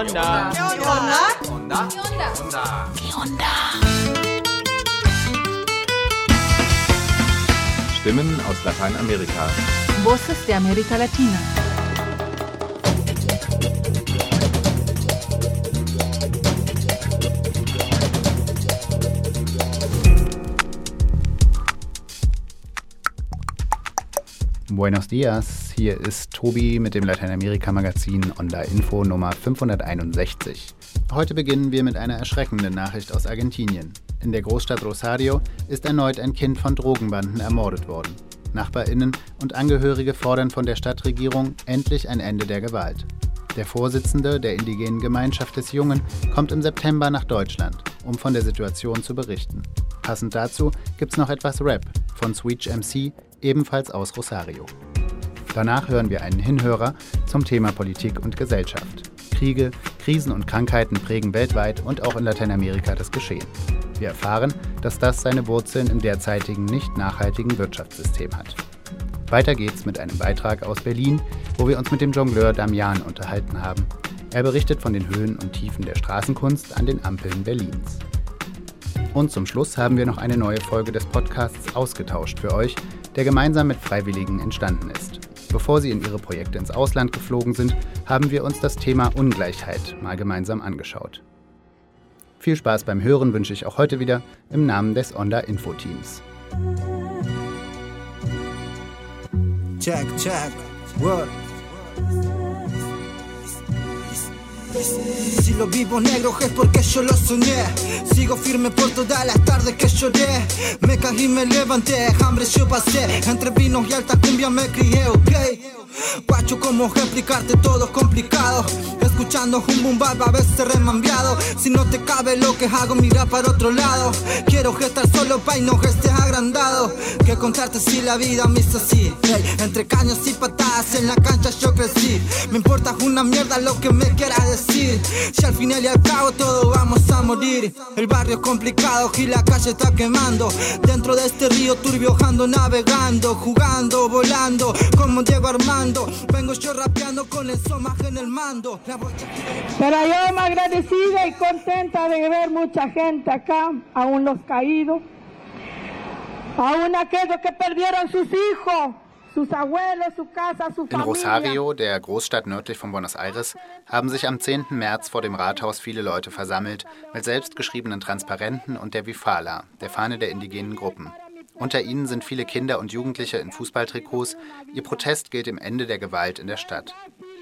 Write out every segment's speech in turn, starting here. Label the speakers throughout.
Speaker 1: onda?
Speaker 2: ¿Qué onda?
Speaker 3: Onda.
Speaker 4: ¿Qué onda?
Speaker 5: Stimmen aus Lateinamerika.
Speaker 4: Voces de América Latina.
Speaker 6: Buenos dias, hier ist Tobi mit dem Lateinamerika-Magazin Onda Info Nummer 561. Heute beginnen wir mit einer erschreckenden Nachricht aus Argentinien. In der Großstadt Rosario ist erneut ein Kind von Drogenbanden ermordet worden. Nachbarinnen und Angehörige fordern von der Stadtregierung endlich ein Ende der Gewalt. Der Vorsitzende der indigenen Gemeinschaft des Jungen kommt im September nach Deutschland, um von der Situation zu berichten. Passend dazu gibt's noch etwas Rap von Sweet MC, ebenfalls aus Rosario. Danach hören wir einen Hinhörer zum Thema Politik und Gesellschaft. Kriege, Krisen und Krankheiten prägen weltweit und auch in Lateinamerika das Geschehen. Wir erfahren, dass das seine Wurzeln im derzeitigen nicht nachhaltigen Wirtschaftssystem hat. Weiter geht's mit einem Beitrag aus Berlin, wo wir uns mit dem Jongleur Damian unterhalten haben. Er berichtet von den Höhen und Tiefen der Straßenkunst an den Ampeln Berlins. Und zum Schluss haben wir noch eine neue Folge des Podcasts Ausgetauscht für euch, der gemeinsam mit Freiwilligen entstanden ist. Bevor sie in ihre Projekte ins Ausland geflogen sind, haben wir uns das Thema Ungleichheit mal gemeinsam angeschaut. Viel Spaß beim Hören wünsche ich auch heute wieder im Namen des Onda Info Teams.
Speaker 7: Check, check, word. Si lo vivo negro es porque yo lo soñé. Sigo firme por todas las tardes que lloré. Me caí y me levanté, hambre yo pasé. Entre vinos y alta cumbia me crié, ok. Guacho, ¿cómo explicarte todo es complicado? Escuchando un boom a veces remambiado. Si no te cabe lo que hago, mira para otro lado. Quiero gestar solo pa' y no gestes agrandado. Que contarte si la vida me hizo así. Entre caños y patadas en la cancha yo crecí. Me importa una mierda lo que me quieras decir. Si al final y al cabo todos vamos a morir. El barrio es complicado y la calle está quemando. Dentro de este río turbio ando navegando, jugando, volando. Como Diego Armando. Vengo yo rapeando con el somaje en el mando. La bocha-
Speaker 8: Pero yo me agradecida y contenta de ver mucha gente acá, aún los caídos, aún aquellos que perdieron sus hijos,
Speaker 6: In. Rosario, der Großstadt nördlich von Buenos Aires, haben sich am 10. März vor dem Rathaus viele Leute versammelt mit selbstgeschriebenen Transparenten und der Wifala, der Fahne der indigenen Gruppen. Unter ihnen sind viele Kinder und Jugendliche in Fußballtrikots. Ihr Protest gilt dem Ende der Gewalt in der Stadt.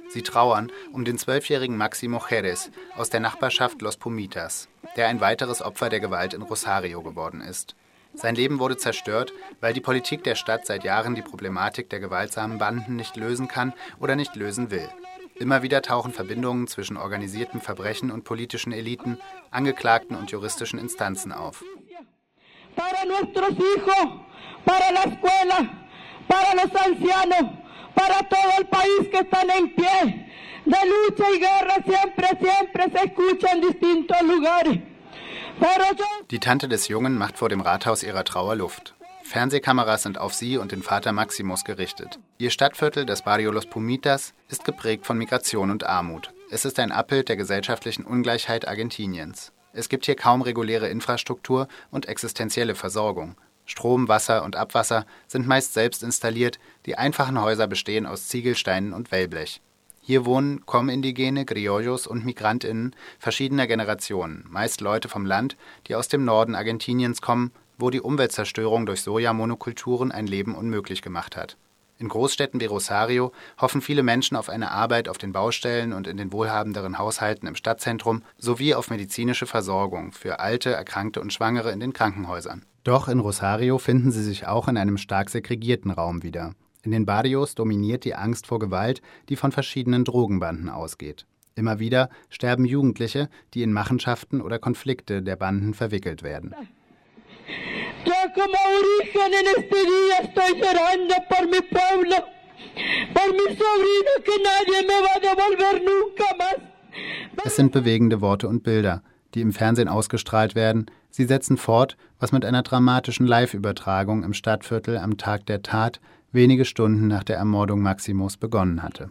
Speaker 6: Sie trauern um den zwölfjährigen Maximo Jerez aus der Nachbarschaft Los Pumitas, der ein weiteres Opfer der Gewalt in Rosario geworden ist. Sein Leben wurde zerstört, weil die Politik der Stadt seit Jahren die Problematik der gewaltsamen Banden nicht lösen kann oder nicht lösen will. Immer wieder tauchen Verbindungen zwischen organisiertem Verbrechen und politischen Eliten, Angeklagten und juristischen Instanzen auf.
Speaker 8: para nuestros hijos, para la escuela, para los ancianos, para todo el país que están en pie. De lucha y guerra siempre, siempre se escucha en distintos lugares.
Speaker 6: Die Tante des Jungen macht vor dem Rathaus ihrer Trauer Luft. Fernsehkameras sind auf sie und den Vater Maximus gerichtet. Ihr Stadtviertel, das Barrio Los Pumitas, ist geprägt von Migration und Armut. Es ist ein Abbild der gesellschaftlichen Ungleichheit Argentiniens. Es gibt hier kaum reguläre Infrastruktur und existenzielle Versorgung. Strom, Wasser und Abwasser sind meist selbst installiert, die einfachen Häuser bestehen aus Ziegelsteinen und Wellblech. Hier wohnen Com-Indigene, Criollos und MigrantInnen verschiedener Generationen, meist Leute vom Land, die aus dem Norden Argentiniens kommen, wo die Umweltzerstörung durch Sojamonokulturen ein Leben unmöglich gemacht hat. In Großstädten wie Rosario hoffen viele Menschen auf eine Arbeit auf den Baustellen und in den wohlhabenderen Haushalten im Stadtzentrum sowie auf medizinische Versorgung für Alte, Erkrankte und Schwangere in den Krankenhäusern. Doch in Rosario finden sie sich auch in einem stark segregierten Raum wieder. In den Barrios dominiert die Angst vor Gewalt, die von verschiedenen Drogenbanden ausgeht. Immer wieder sterben Jugendliche, die in Machenschaften oder Konflikte der Banden verwickelt werden. Es sind bewegende Worte und Bilder, die im Fernsehen ausgestrahlt werden. Sie setzen fort, was mit einer dramatischen Live-Übertragung im Stadtviertel am Tag der Tat wenige Stunden nach der Ermordung Maximos begonnen hatte.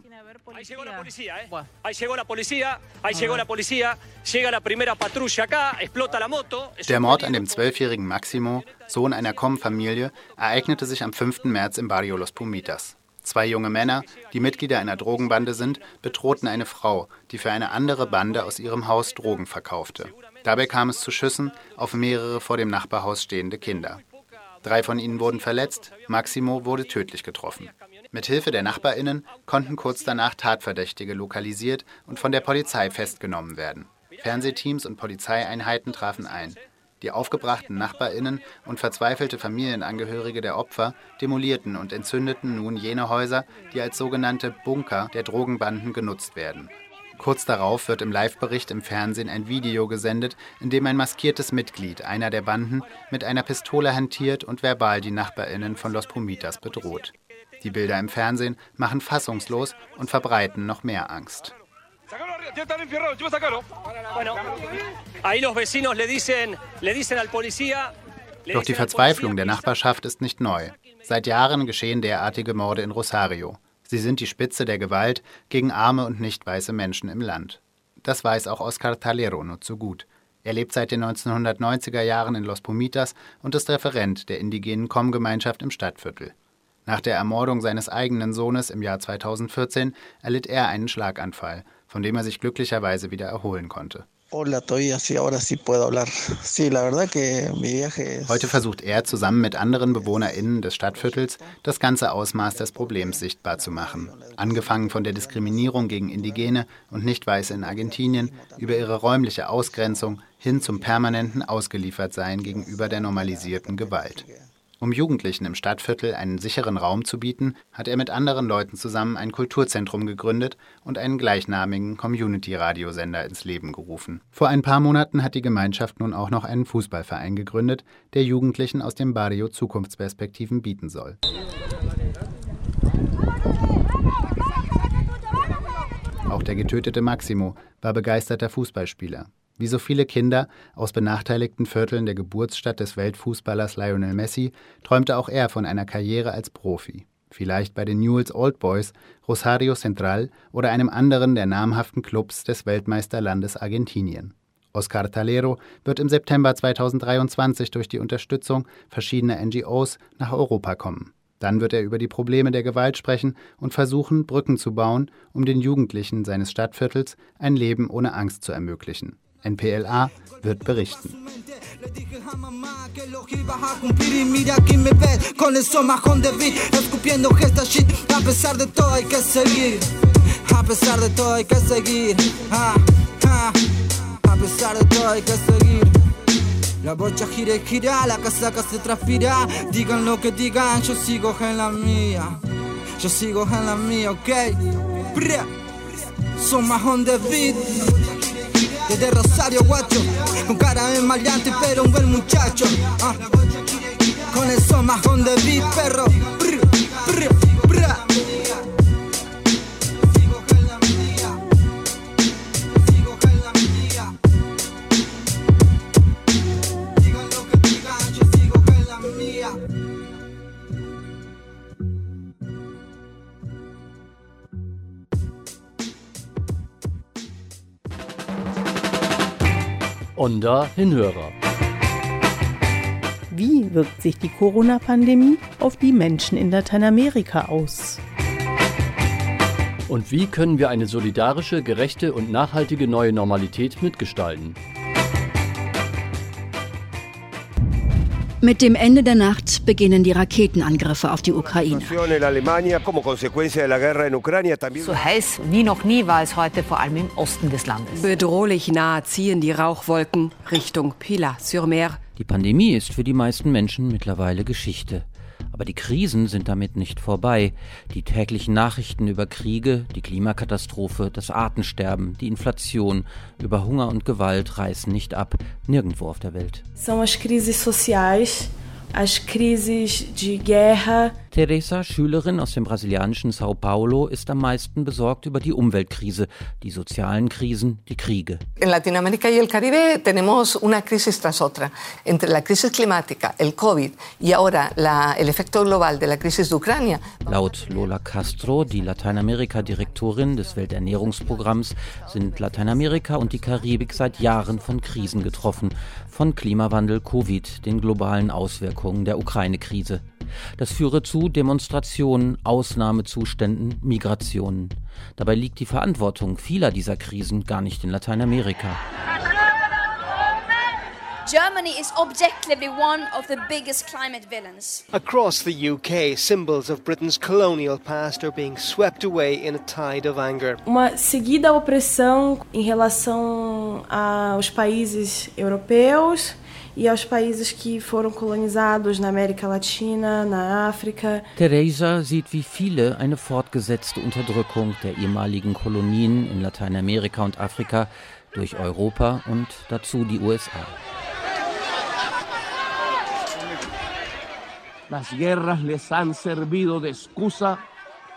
Speaker 1: Ahí llegó la policía, ¿eh? Ahí llegó la policía, ahí llegó la policía, llega la primera patrulla acá, explota la moto.
Speaker 6: Der Mord an dem zwölfjährigen Maximo, Sohn einer Com-Familie, ereignete sich am 5. März im Barrio Los Pumitas. Zwei junge Männer, die Mitglieder einer Drogenbande sind, bedrohten eine Frau, die für eine andere Bande aus ihrem Haus Drogen verkaufte. Dabei kam es zu Schüssen auf mehrere vor dem Nachbarhaus stehende Kinder. Drei von ihnen wurden verletzt, Maximo wurde tödlich getroffen. Mit Hilfe der Nachbarinnen konnten kurz danach Tatverdächtige lokalisiert und von der Polizei festgenommen werden. Fernsehteams und Polizeieinheiten trafen ein. Die aufgebrachten Nachbarinnen und verzweifelte Familienangehörige der Opfer demolierten und entzündeten nun jene Häuser, die als sogenannte Bunker der Drogenbanden genutzt werden. Kurz darauf wird im Live-Bericht im Fernsehen ein Video gesendet, in dem ein maskiertes Mitglied einer der Banden mit einer Pistole hantiert und verbal die Nachbarinnen von Los Pumitas bedroht. Die Bilder im Fernsehen machen fassungslos und verbreiten noch mehr Angst. Doch die Verzweiflung der Nachbarschaft ist nicht neu. Seit Jahren geschehen derartige Morde in Rosario. Sie sind die Spitze der Gewalt gegen arme und nicht weiße Menschen im Land. Das weiß auch Oscar Talero nur zu gut. Er lebt seit den 1990er Jahren in Los Pumitas und ist Referent der indigenen Com-Gemeinschaft im Stadtviertel. Nach der Ermordung seines eigenen Sohnes im Jahr 2014 erlitt er einen Schlaganfall, von dem er sich glücklicherweise wieder erholen konnte. Heute versucht er zusammen mit anderen BewohnerInnen des Stadtviertels das ganze Ausmaß des Problems sichtbar zu machen. Angefangen von der Diskriminierung gegen Indigene und Nicht-Weiße in Argentinien über ihre räumliche Ausgrenzung hin zum permanenten Ausgeliefertsein gegenüber der normalisierten Gewalt. Um Jugendlichen im Stadtviertel einen sicheren Raum zu bieten, hat er mit anderen Leuten zusammen ein Kulturzentrum gegründet und einen gleichnamigen Community-Radiosender ins Leben gerufen. Vor ein paar Monaten hat die Gemeinschaft nun auch noch einen Fußballverein gegründet, der Jugendlichen aus dem Barrio Zukunftsperspektiven bieten soll. Auch der getötete Maximo war begeisterter Fußballspieler. Wie so viele Kinder aus benachteiligten Vierteln der Geburtsstadt des Weltfußballers Lionel Messi träumte auch er von einer Karriere als Profi. Vielleicht bei den Newell's Old Boys, Rosario Central oder einem anderen der namhaften Clubs des Weltmeisterlandes Argentinien. Oscar Talero wird im September 2023 durch die Unterstützung verschiedener NGOs nach Europa kommen. Dann wird er über die Probleme der Gewalt sprechen und versuchen, Brücken zu bauen, um den Jugendlichen seines Stadtviertels ein Leben ohne Angst zu ermöglichen. NPLA wird berichten. La bocha gira y gira, la casaca se. Digan lo que digan, yo sigo en la mía. Yo sigo en la mía, ok. Son beat desde Rosario guacho, con cara de maleante pero un buen muchacho. Ah. Con eso más donde vi perro.
Speaker 2: Onda Hinhörer.
Speaker 3: Wie wirkt sich die Corona-Pandemie auf die Menschen in Lateinamerika aus?
Speaker 2: Und wie können wir eine solidarische, gerechte und nachhaltige neue Normalität mitgestalten?
Speaker 9: Mit dem Ende der Nacht beginnen die Raketenangriffe auf die Ukraine.
Speaker 10: So heiß wie noch nie war es heute vor allem im Osten des Landes.
Speaker 11: Bedrohlich nah ziehen die Rauchwolken Richtung Pilat-sur-Mer.
Speaker 12: Die Pandemie ist für die meisten Menschen mittlerweile Geschichte. Aber die Krisen sind damit nicht vorbei. Die täglichen Nachrichten über Kriege, die Klimakatastrophe, das Artensterben, die Inflation, über Hunger und Gewalt reißen nicht ab, nirgendwo auf der Welt.
Speaker 13: São as crises sociais, as crises de guerra.
Speaker 12: Teresa, Schülerin aus dem brasilianischen Sao Paulo, ist am meisten besorgt über die Umweltkrise, die sozialen Krisen, die Kriege.
Speaker 13: In Latinoamérica y el Caribe tenemos una crisis tras otra. Entre la crisis climática, el COVID y ahora la, el efecto global de la crisis de Ucrania.
Speaker 12: Laut Lola Castro, die Lateinamerika-Direktorin des Welternährungsprogramms, sind Lateinamerika und die Karibik seit Jahren von Krisen getroffen. Von Klimawandel, Covid, den globalen Auswirkungen der Ukraine-Krise. Das führe zu Demonstrationen, Ausnahmezuständen, Migrationen. Dabei liegt die Verantwortung vieler dieser Krisen gar nicht in Lateinamerika.
Speaker 14: Germany is objectively one of the biggest climate villains.
Speaker 15: Across the UK, symbols of Britain's colonial past are being swept away in a tide of anger.
Speaker 16: Uma seguida opressão em relação aos países europeus e aos países que foram colonizados na América Latina, na África.
Speaker 12: Teresa sieht wie viele eine fortgesetzte Unterdrückung der ehemaligen Kolonien in Lateinamerika und Afrika durch Europa und dazu die USA.
Speaker 17: Las guerras les han servido de excusa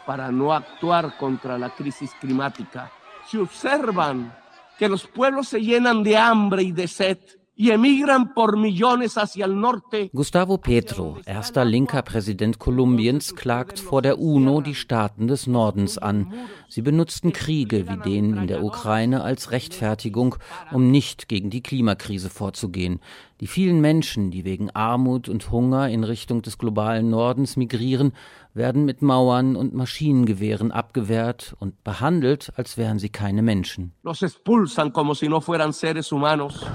Speaker 17: para no actuar contra la crisis climática. Si observan que los pueblos se llenan de hambre y de sed, y emigran por millones hacia el norte.
Speaker 12: Gustavo Petro, erster linker Präsident Kolumbiens, klagt vor der UNO die Staaten des Nordens an. Sie benutzten Kriege wie den in der Ukraine als Rechtfertigung, um nicht gegen die Klimakrise vorzugehen. Die vielen Menschen, die wegen Armut und Hunger in Richtung des globalen Nordens migrieren, werden mit Mauern und Maschinengewehren abgewehrt und behandelt, als wären sie keine Menschen.
Speaker 17: Los expulsan como si no fueran seres humanos.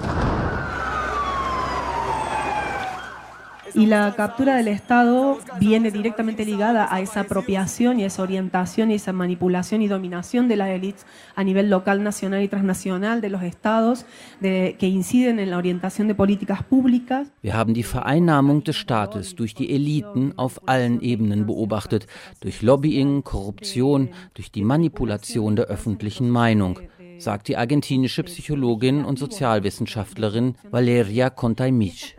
Speaker 18: Y la captura del Estado viene directamente ligada a esa apropiación y esa orientación y esa manipulación y dominación de las élites a nivel local, nacional y transnacional de los estados de, que inciden en la orientación de políticas públicas.
Speaker 12: Wir haben die Vereinnahmung des Staates durch die Eliten auf allen Ebenen beobachtet, durch Lobbying, Korruption, durch die Manipulation der öffentlichen Meinung sagt die argentinische Psychologin und Sozialwissenschaftlerin Valeria Contaimich.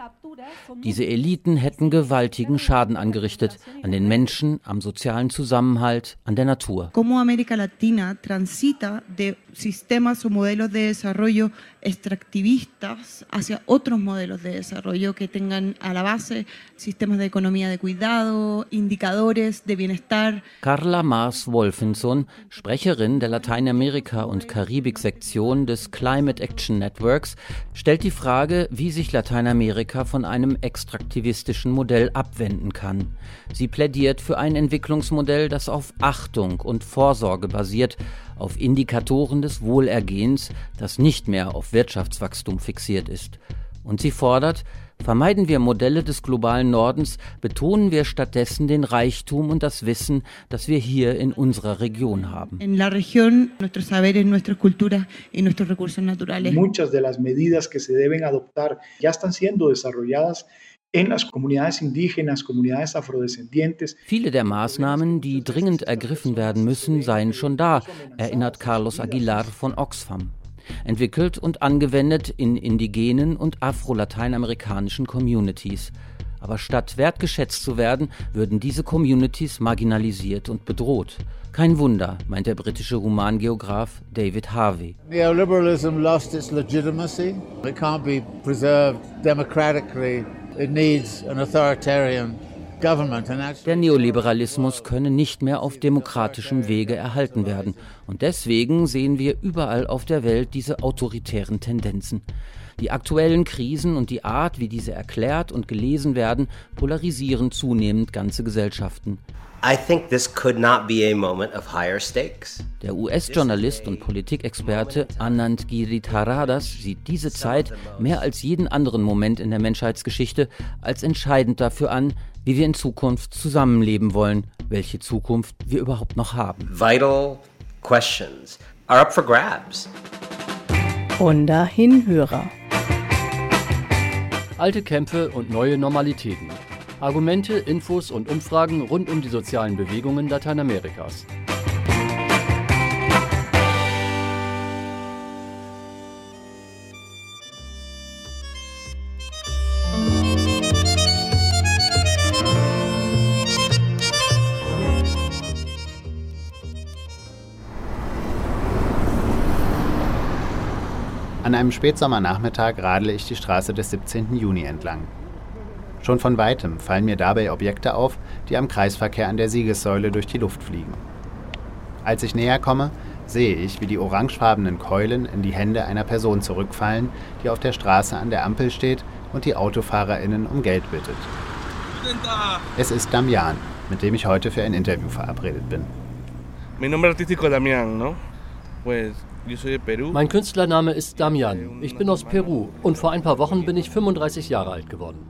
Speaker 12: Diese Eliten hätten gewaltigen Schaden angerichtet an den Menschen, am sozialen Zusammenhalt, an der Natur.
Speaker 19: Como América Latina transita de sistemas o modelos de desarrollo extractivistas hacia otros modelos de desarrollo que tengan a la base sistemas de economía de cuidado, indicadores de bienestar.
Speaker 12: Carla Maas-Wolfinson, Sprecherin der Lateinamerika- und Karibik-Sektion des Climate Action Networks, stellt die Frage, wie sich Lateinamerika von einem extraktivistischen Modell abwenden kann. Sie plädiert für ein Entwicklungsmodell, das auf Achtung und Vorsorge basiert, auf Indikatoren des Wohlergehens, das nicht mehr auf Wirtschaftswachstum fixiert ist. Und sie fordert, Vermeiden wir Modelle des globalen Nordens, betonen wir stattdessen den Reichtum und das Wissen, das wir hier in unserer Region haben.
Speaker 19: En la región, nuestros saberes, nuestras culturas y nuestros recursos naturales.
Speaker 20: Muchas de las medidas que se deben adoptar ya están siendo desarrolladas en las comunidades indígenas, comunidades afrodescendientes.
Speaker 12: Viele der Maßnahmen, die dringend ergriffen werden müssen, seien schon da, erinnert Carlos Aguilar von Oxfam entwickelt und angewendet in indigenen und afro-lateinamerikanischen Communities. Aber statt wertgeschätzt zu werden, würden diese Communities marginalisiert und bedroht. Kein Wunder, meint der britische Romangeograf David Harvey.
Speaker 21: Neoliberalism lost its legitimacy. It can't be preserved democratically. It needs an authoritarian
Speaker 12: der Neoliberalismus könne nicht mehr auf demokratischem Wege erhalten werden. Und deswegen sehen wir überall auf der Welt diese autoritären Tendenzen. Die aktuellen Krisen und die Art, wie diese erklärt und gelesen werden, polarisieren zunehmend ganze Gesellschaften. Der US-Journalist und Politikexperte Anand Giritaradas sieht diese Zeit mehr als jeden anderen Moment in der Menschheitsgeschichte als entscheidend dafür an, wie wir in Zukunft zusammenleben wollen, welche Zukunft wir überhaupt noch haben.
Speaker 22: Vital questions are up for grabs.
Speaker 3: Honda Hinhörer.
Speaker 2: Alte Kämpfe und neue Normalitäten. Argumente, Infos und Umfragen rund um die sozialen Bewegungen Lateinamerikas.
Speaker 6: An einem Spätsommernachmittag radle ich die Straße des 17. Juni entlang. Schon von weitem fallen mir dabei Objekte auf, die am Kreisverkehr an der Siegessäule durch die Luft fliegen. Als ich näher komme, sehe ich, wie die orangefarbenen Keulen in die Hände einer Person zurückfallen, die auf der Straße an der Ampel steht und die AutofahrerInnen um Geld bittet. Es ist Damian, mit dem ich heute für ein Interview verabredet bin.
Speaker 2: Mein Künstlername ist Damian. Ich bin aus Peru und vor ein paar Wochen bin ich 35 Jahre alt geworden.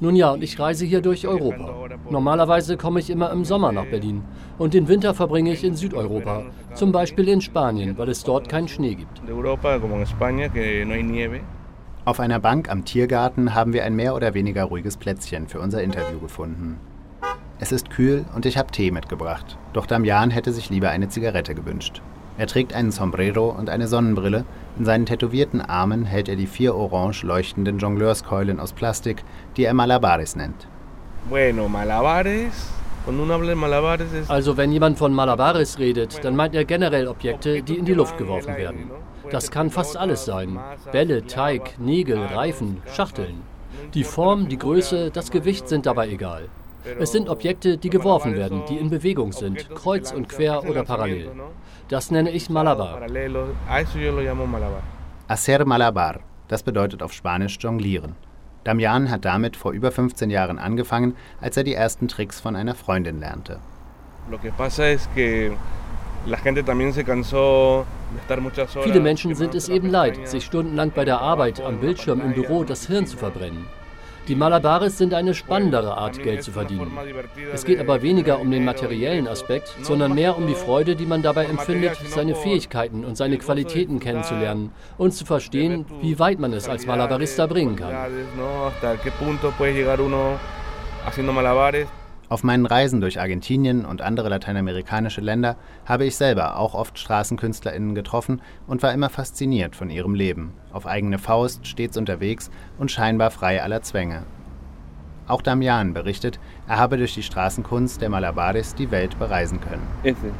Speaker 2: Nun ja, und ich reise hier durch Europa. Normalerweise komme ich immer im Sommer nach Berlin und den Winter verbringe ich in Südeuropa, zum Beispiel in Spanien, weil es dort keinen Schnee gibt.
Speaker 6: Auf einer Bank am Tiergarten haben wir ein mehr oder weniger ruhiges Plätzchen für unser Interview gefunden. Es ist kühl und ich habe Tee mitgebracht, doch Damian hätte sich lieber eine Zigarette gewünscht. Er trägt einen Sombrero und eine Sonnenbrille. In seinen tätowierten Armen hält er die vier orange leuchtenden Jongleurskeulen aus Plastik, die er Malabares nennt.
Speaker 2: Bueno, Malabares. Also wenn jemand von Malabares redet, dann meint er generell Objekte, die in die Luft geworfen werden. Das kann fast alles sein. Bälle, Teig, Nägel, Reifen, Schachteln. Die Form, die Größe, das Gewicht sind dabei egal. Es sind Objekte, die geworfen werden, die in Bewegung sind, kreuz und quer oder parallel. Das nenne ich Malabar.
Speaker 6: Hacer Malabar, das bedeutet auf Spanisch jonglieren. Damian hat damit vor über 15 Jahren angefangen, als er die ersten Tricks von einer Freundin lernte.
Speaker 2: Viele Menschen sind es eben leid, sich stundenlang bei der Arbeit am Bildschirm im Büro das Hirn zu verbrennen. Die Malabares sind eine spannendere Art, Geld zu verdienen. Es geht aber weniger um den materiellen Aspekt, sondern mehr um die Freude, die man dabei empfindet, seine Fähigkeiten und seine Qualitäten kennenzulernen und zu verstehen, wie weit man es als Malabarista bringen kann.
Speaker 6: Auf meinen Reisen durch Argentinien und andere lateinamerikanische Länder habe ich selber auch oft StraßenkünstlerInnen getroffen und war immer fasziniert von ihrem Leben, auf eigene Faust, stets unterwegs und scheinbar frei aller Zwänge. Auch Damian berichtet, er habe durch die Straßenkunst der Malabares die Welt bereisen können.
Speaker 23: Ese.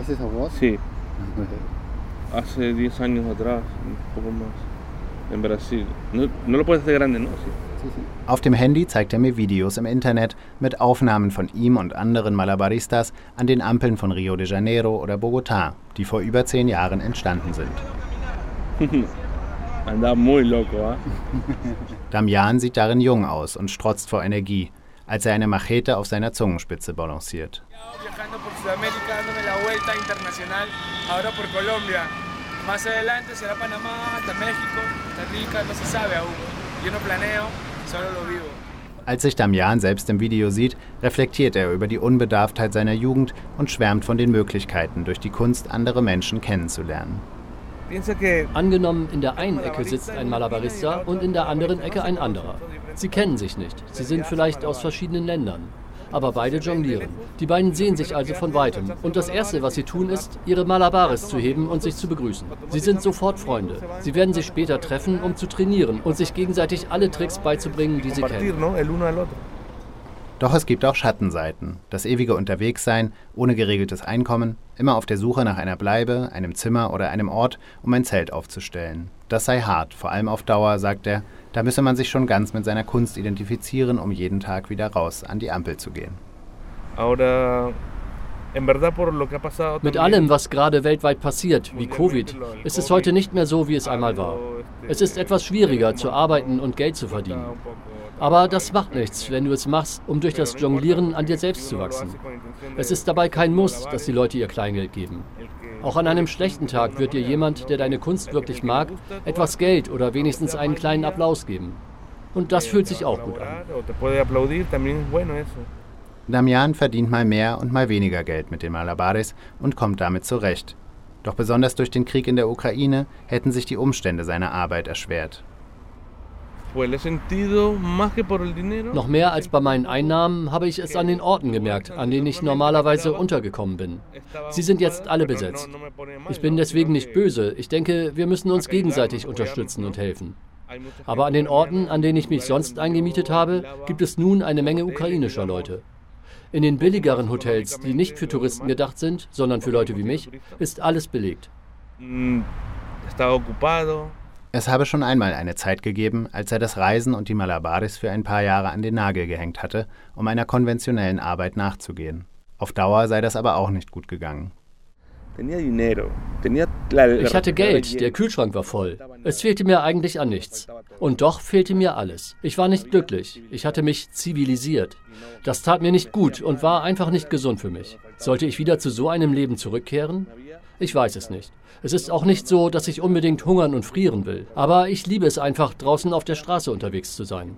Speaker 23: ¿Ese es vos? Sí. Hace 10 años atrás, un poco más, en Brasil. No, no lo puedes hacer grande, ¿no? Sí.
Speaker 6: Auf dem Handy zeigt er mir Videos im Internet mit Aufnahmen von ihm und anderen Malabaristas an den Ampeln von Rio de Janeiro oder Bogotá, die vor über zehn Jahren entstanden sind.
Speaker 23: ¿eh?
Speaker 6: Damian sieht darin jung aus und strotzt vor Energie, als er eine Machete auf seiner Zungenspitze balanciert. Más adelante será Panamá, hasta México, Costa Rica, no se sabe aún. Yo no planeo, als sich Damian selbst im Video sieht, reflektiert er über die Unbedarftheit seiner Jugend und schwärmt von den Möglichkeiten, durch die Kunst andere Menschen kennenzulernen.
Speaker 2: Angenommen, in der einen Ecke sitzt ein Malabarista und in der anderen Ecke ein anderer. Sie kennen sich nicht. Sie sind vielleicht aus verschiedenen Ländern aber beide jonglieren. Die beiden sehen sich also von weitem. Und das Erste, was sie tun, ist, ihre Malabares zu heben und sich zu begrüßen. Sie sind sofort Freunde. Sie werden sich später treffen, um zu trainieren und sich gegenseitig alle Tricks beizubringen, die sie kennen.
Speaker 6: Doch es gibt auch Schattenseiten. Das ewige Unterwegssein, ohne geregeltes Einkommen, immer auf der Suche nach einer Bleibe, einem Zimmer oder einem Ort, um ein Zelt aufzustellen. Das sei hart, vor allem auf Dauer, sagt er. Da müsse man sich schon ganz mit seiner Kunst identifizieren, um jeden Tag wieder raus an die Ampel zu gehen.
Speaker 2: Mit allem, was gerade weltweit passiert, wie Covid, ist es heute nicht mehr so, wie es einmal war. Es ist etwas schwieriger zu arbeiten und Geld zu verdienen. Aber das macht nichts, wenn du es machst, um durch das Jonglieren an dir selbst zu wachsen. Es ist dabei kein Muss, dass die Leute ihr Kleingeld geben. Auch an einem schlechten Tag wird dir jemand, der deine Kunst wirklich mag, etwas Geld oder wenigstens einen kleinen Applaus geben. Und das fühlt sich auch gut an.
Speaker 6: Damian verdient mal mehr und mal weniger Geld mit den Malabares und kommt damit zurecht. Doch besonders durch den Krieg in der Ukraine hätten sich die Umstände seiner Arbeit erschwert.
Speaker 2: Noch mehr als bei meinen Einnahmen habe ich es an den Orten gemerkt, an denen ich normalerweise untergekommen bin. Sie sind jetzt alle besetzt. Ich bin deswegen nicht böse. Ich denke, wir müssen uns gegenseitig unterstützen und helfen. Aber an den Orten, an denen ich mich sonst eingemietet habe, gibt es nun eine Menge ukrainischer Leute. In den billigeren Hotels, die nicht für Touristen gedacht sind, sondern für Leute wie mich, ist alles belegt.
Speaker 6: Es habe schon einmal eine Zeit gegeben, als er das Reisen und die Malabaris für ein paar Jahre an den Nagel gehängt hatte, um einer konventionellen Arbeit nachzugehen. Auf Dauer sei das aber auch nicht gut gegangen.
Speaker 2: Ich hatte Geld, der Kühlschrank war voll. Es fehlte mir eigentlich an nichts. Und doch fehlte mir alles. Ich war nicht glücklich. Ich hatte mich zivilisiert. Das tat mir nicht gut und war einfach nicht gesund für mich. Sollte ich wieder zu so einem Leben zurückkehren? Ich weiß es nicht. Es ist auch nicht so, dass ich unbedingt hungern und frieren will. Aber ich liebe es einfach, draußen auf der Straße unterwegs zu sein.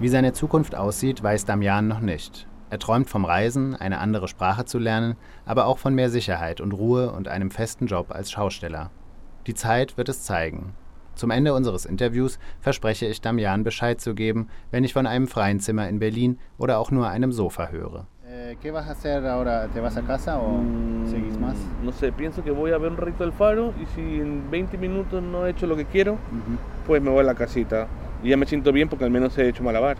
Speaker 6: Wie seine Zukunft aussieht, weiß Damian noch nicht. Er träumt vom Reisen, eine andere Sprache zu lernen, aber auch von mehr Sicherheit und Ruhe und einem festen Job als Schausteller. Die Zeit wird es zeigen. Zum Ende unseres Interviews verspreche ich Damian Bescheid zu geben, wenn ich von einem freien Zimmer in Berlin oder auch nur einem Sofa höre. Eh, ¿Qué vas a hacer ahora? ¿Te vas a casa o mm, seguís más?
Speaker 23: No sé, pienso que voy a ver un ratito el faro y si en 20 minutos no he hecho lo que quiero, uh -huh. pues me voy a la casita. Y ya me siento bien porque al menos he hecho malabar.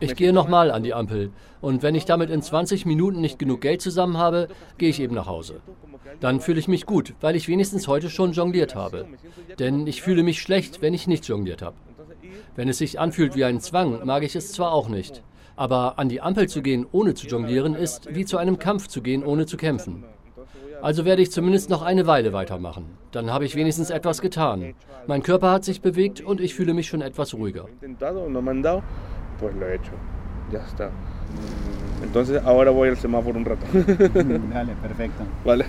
Speaker 2: Ich gehe nochmal an die Ampel. Und wenn ich damit in 20 Minuten nicht genug Geld zusammen habe, gehe ich eben nach Hause. Dann fühle ich mich gut, weil ich wenigstens heute schon jongliert habe. Denn ich fühle mich schlecht, wenn ich nicht jongliert habe. Wenn es sich anfühlt wie ein Zwang, mag ich es zwar auch nicht. Aber an die Ampel zu gehen, ohne zu jonglieren, ist wie zu einem Kampf zu gehen, ohne zu kämpfen. Also werde ich zumindest noch eine Weile weitermachen. Dann habe ich wenigstens etwas getan. Mein Körper hat sich bewegt und ich fühle mich schon etwas ruhiger.
Speaker 23: Entonces ahora voy al semáforo un rato.
Speaker 6: Dale, perfecto. Vale.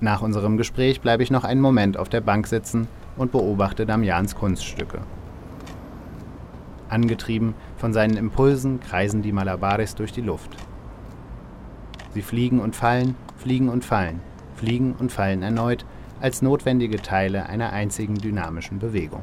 Speaker 6: Nach unserem Gespräch bleibe ich noch einen Moment auf der Bank sitzen und beobachte Damians Kunststücke. Angetrieben von seinen Impulsen kreisen die Malabares durch die Luft. Sie fliegen und fallen, fliegen und fallen, fliegen und fallen erneut als notwendige Teile einer einzigen dynamischen Bewegung.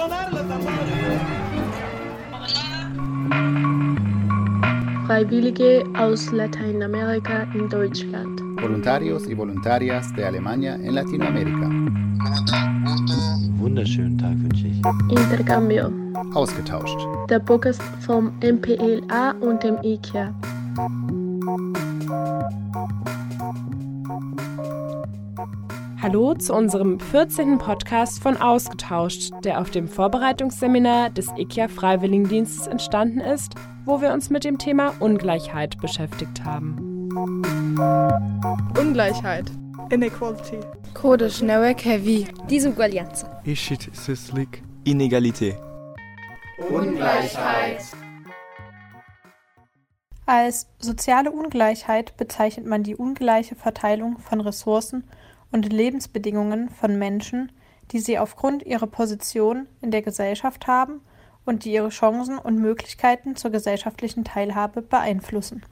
Speaker 24: Sonar.
Speaker 25: Freiwillige aus Lateinamerika in Deutschland.
Speaker 6: Voluntarios y voluntarias de Alemania en Latinoamérica.
Speaker 26: Wunderschönen Tag wünsche ich.
Speaker 25: Intercambio.
Speaker 6: Ausgetauscht.
Speaker 25: Der Podcast vom MPLA und dem IKEA.
Speaker 18: Hallo zu unserem 14. Podcast von Ausgetauscht, der auf dem Vorbereitungsseminar des IKEA Freiwilligendienstes entstanden ist, wo wir uns mit dem Thema Ungleichheit beschäftigt haben.
Speaker 27: Ungleichheit. Inequality.
Speaker 28: Kurdisch Nawek Heavy.
Speaker 29: Disuguaglianza.
Speaker 30: Ishit Sislik. Inegalité.
Speaker 28: Ungleichheit.
Speaker 31: Als soziale Ungleichheit bezeichnet man die ungleiche Verteilung von Ressourcen und Lebensbedingungen von Menschen, die sie aufgrund ihrer Position in der Gesellschaft haben und die ihre Chancen und Möglichkeiten zur gesellschaftlichen Teilhabe beeinflussen.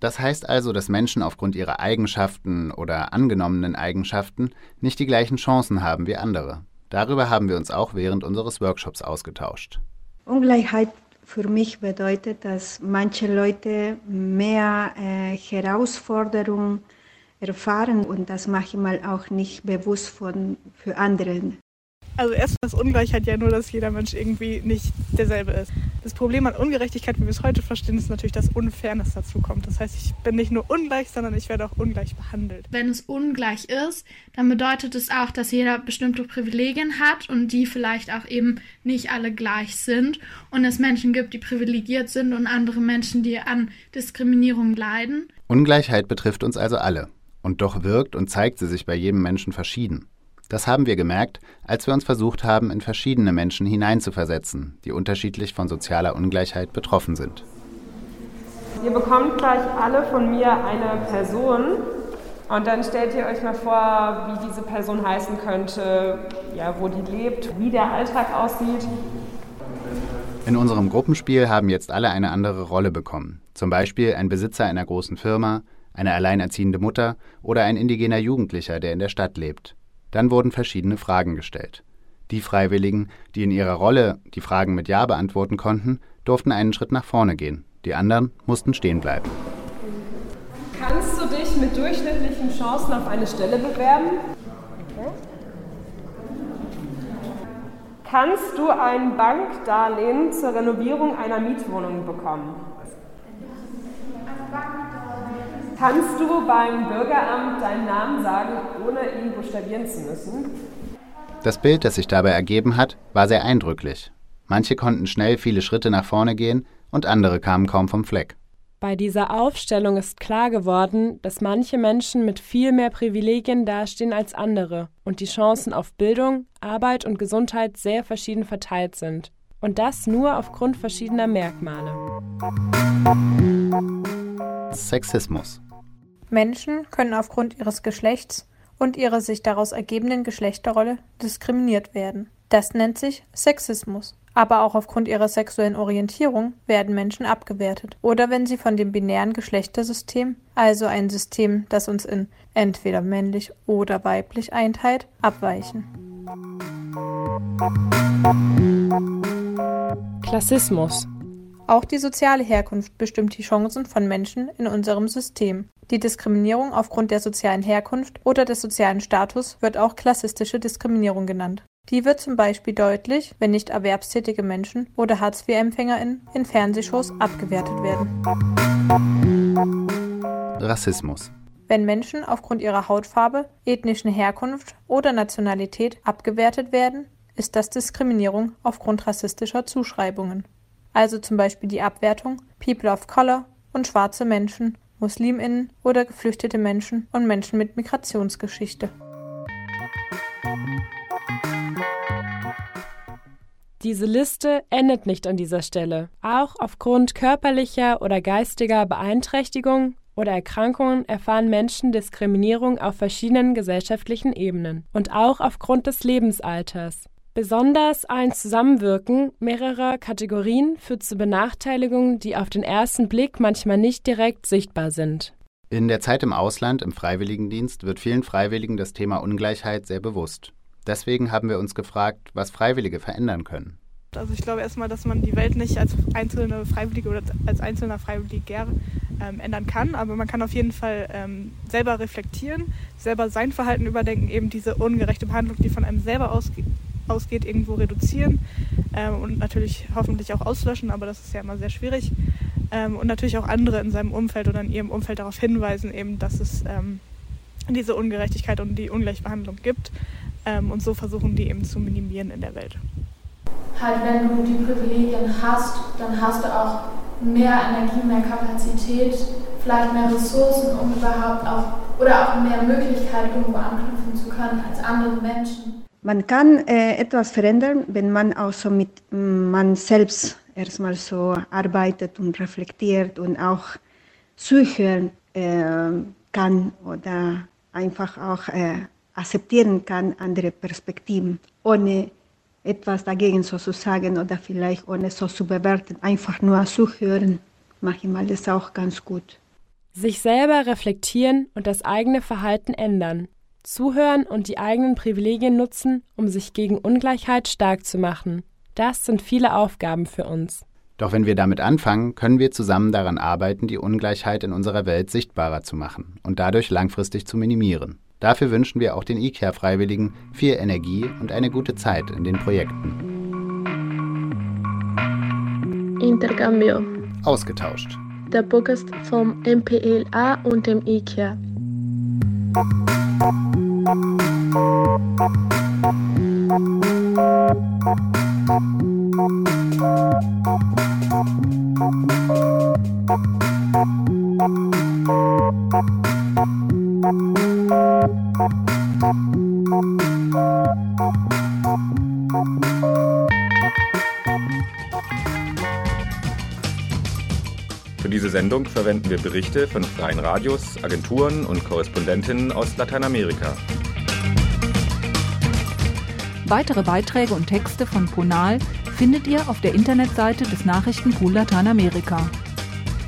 Speaker 6: Das heißt also, dass Menschen aufgrund ihrer Eigenschaften oder angenommenen Eigenschaften nicht die gleichen Chancen haben wie andere. Darüber haben wir uns auch während unseres Workshops ausgetauscht.
Speaker 32: Ungleichheit für mich bedeutet, dass manche Leute mehr äh, Herausforderungen erfahren und das manchmal auch nicht bewusst von, für andere.
Speaker 27: Also erstmal ist Ungleichheit ja nur, dass jeder Mensch irgendwie nicht derselbe ist. Das Problem an Ungerechtigkeit, wie wir es heute verstehen, ist natürlich, dass Unfairness dazu kommt. Das heißt, ich bin nicht nur ungleich, sondern ich werde auch ungleich behandelt.
Speaker 33: Wenn es ungleich ist, dann bedeutet es auch, dass jeder bestimmte Privilegien hat und die vielleicht auch eben nicht alle gleich sind und es Menschen gibt, die privilegiert sind und andere Menschen, die an Diskriminierung leiden.
Speaker 6: Ungleichheit betrifft uns also alle. Und doch wirkt und zeigt sie sich bei jedem Menschen verschieden. Das haben wir gemerkt, als wir uns versucht haben, in verschiedene Menschen hineinzuversetzen, die unterschiedlich von sozialer Ungleichheit betroffen sind.
Speaker 18: Ihr bekommt gleich alle von mir eine Person und dann stellt ihr euch mal vor, wie diese Person heißen könnte, ja, wo die lebt, wie der Alltag aussieht.
Speaker 6: In unserem Gruppenspiel haben jetzt alle eine andere Rolle bekommen. Zum Beispiel ein Besitzer einer großen Firma, eine alleinerziehende Mutter oder ein indigener Jugendlicher, der in der Stadt lebt. Dann wurden verschiedene Fragen gestellt. Die Freiwilligen, die in ihrer Rolle die Fragen mit Ja beantworten konnten, durften einen Schritt nach vorne gehen. Die anderen mussten stehen bleiben.
Speaker 34: Kannst du dich mit durchschnittlichen Chancen auf eine Stelle bewerben? Kannst du ein Bankdarlehen zur Renovierung einer Mietwohnung bekommen? Kannst du beim Bürgeramt deinen Namen sagen, ohne ihn buchstabieren zu müssen?
Speaker 6: Das Bild, das sich dabei ergeben hat, war sehr eindrücklich. Manche konnten schnell viele Schritte nach vorne gehen und andere kamen kaum vom Fleck.
Speaker 34: Bei dieser Aufstellung ist klar geworden, dass manche Menschen mit viel mehr Privilegien dastehen als andere und die Chancen auf Bildung, Arbeit und Gesundheit sehr verschieden verteilt sind. Und das nur aufgrund verschiedener Merkmale.
Speaker 6: Sexismus.
Speaker 31: Menschen können aufgrund ihres Geschlechts und ihrer sich daraus ergebenden Geschlechterrolle diskriminiert werden. Das nennt sich Sexismus aber auch aufgrund ihrer sexuellen Orientierung werden Menschen abgewertet oder wenn sie von dem binären Geschlechtersystem, also ein System, das uns in entweder männlich oder weiblich einteilt, abweichen.
Speaker 34: Klassismus
Speaker 31: auch die soziale Herkunft bestimmt die Chancen von Menschen in unserem System. Die Diskriminierung aufgrund der sozialen Herkunft oder des sozialen Status wird auch klassistische Diskriminierung genannt. Die wird zum Beispiel deutlich, wenn nicht erwerbstätige Menschen oder Hartz-IV-EmpfängerInnen in Fernsehshows abgewertet werden.
Speaker 6: Rassismus.
Speaker 31: Wenn Menschen aufgrund ihrer Hautfarbe, ethnischen Herkunft oder Nationalität abgewertet werden, ist das Diskriminierung aufgrund rassistischer Zuschreibungen. Also zum Beispiel die Abwertung People of Color und schwarze Menschen, MuslimInnen oder geflüchtete Menschen und Menschen mit Migrationsgeschichte.
Speaker 34: Diese Liste endet nicht an dieser Stelle. Auch aufgrund körperlicher oder geistiger Beeinträchtigung oder Erkrankungen erfahren Menschen Diskriminierung auf verschiedenen gesellschaftlichen Ebenen und auch aufgrund des Lebensalters. Besonders ein Zusammenwirken mehrerer Kategorien führt zu Benachteiligungen, die auf den ersten Blick manchmal nicht direkt sichtbar sind.
Speaker 6: In der Zeit im Ausland, im Freiwilligendienst, wird vielen Freiwilligen das Thema Ungleichheit sehr bewusst. Deswegen haben wir uns gefragt, was Freiwillige verändern können.
Speaker 27: Also ich glaube erstmal, dass man die Welt nicht als einzelne Freiwillige oder als einzelner Freiwilliger ähm, ändern kann, aber man kann auf jeden Fall ähm, selber reflektieren, selber sein Verhalten überdenken, eben diese ungerechte Behandlung, die von einem selber ausgeht, ausgeht irgendwo reduzieren ähm, und natürlich hoffentlich auch auslöschen, aber das ist ja immer sehr schwierig. Ähm, und natürlich auch andere in seinem Umfeld oder in ihrem Umfeld darauf hinweisen, eben, dass es ähm, diese Ungerechtigkeit und die Ungleichbehandlung gibt ähm, und so versuchen die eben zu minimieren in der Welt.
Speaker 33: Halt, wenn du die Privilegien hast, dann hast du auch mehr Energie, mehr Kapazität, vielleicht mehr Ressourcen, um überhaupt auch oder auch mehr Möglichkeit, irgendwo anknüpfen zu können als andere Menschen.
Speaker 32: Man kann äh, etwas verändern, wenn man auch so mit man selbst erstmal so arbeitet und reflektiert und auch zuhören äh, kann oder einfach auch äh, akzeptieren kann, andere Perspektiven, ohne etwas dagegen so zu sagen oder vielleicht ohne so zu bewerten, einfach nur zuhören. Manchmal ist auch ganz gut.
Speaker 34: Sich selber reflektieren und das eigene Verhalten ändern. Zuhören und die eigenen Privilegien nutzen, um sich gegen Ungleichheit stark zu machen. Das sind viele Aufgaben für uns.
Speaker 6: Doch wenn wir damit anfangen, können wir zusammen daran arbeiten, die Ungleichheit in unserer Welt sichtbarer zu machen und dadurch langfristig zu minimieren. Dafür wünschen wir auch den IKEA-Freiwilligen viel Energie und eine gute Zeit in den Projekten.
Speaker 25: Intercambio.
Speaker 6: Ausgetauscht.
Speaker 25: Der Podcast vom MPLA und dem IKEA.
Speaker 35: Für diese Sendung verwenden wir Berichte von freien Radios, Agenturen und Korrespondentinnen aus Lateinamerika.
Speaker 36: Weitere Beiträge und Texte von Ponal findet ihr auf der Internetseite des Nachrichtenpool Lateinamerika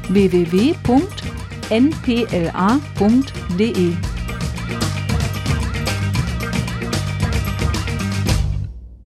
Speaker 36: www.npla.de.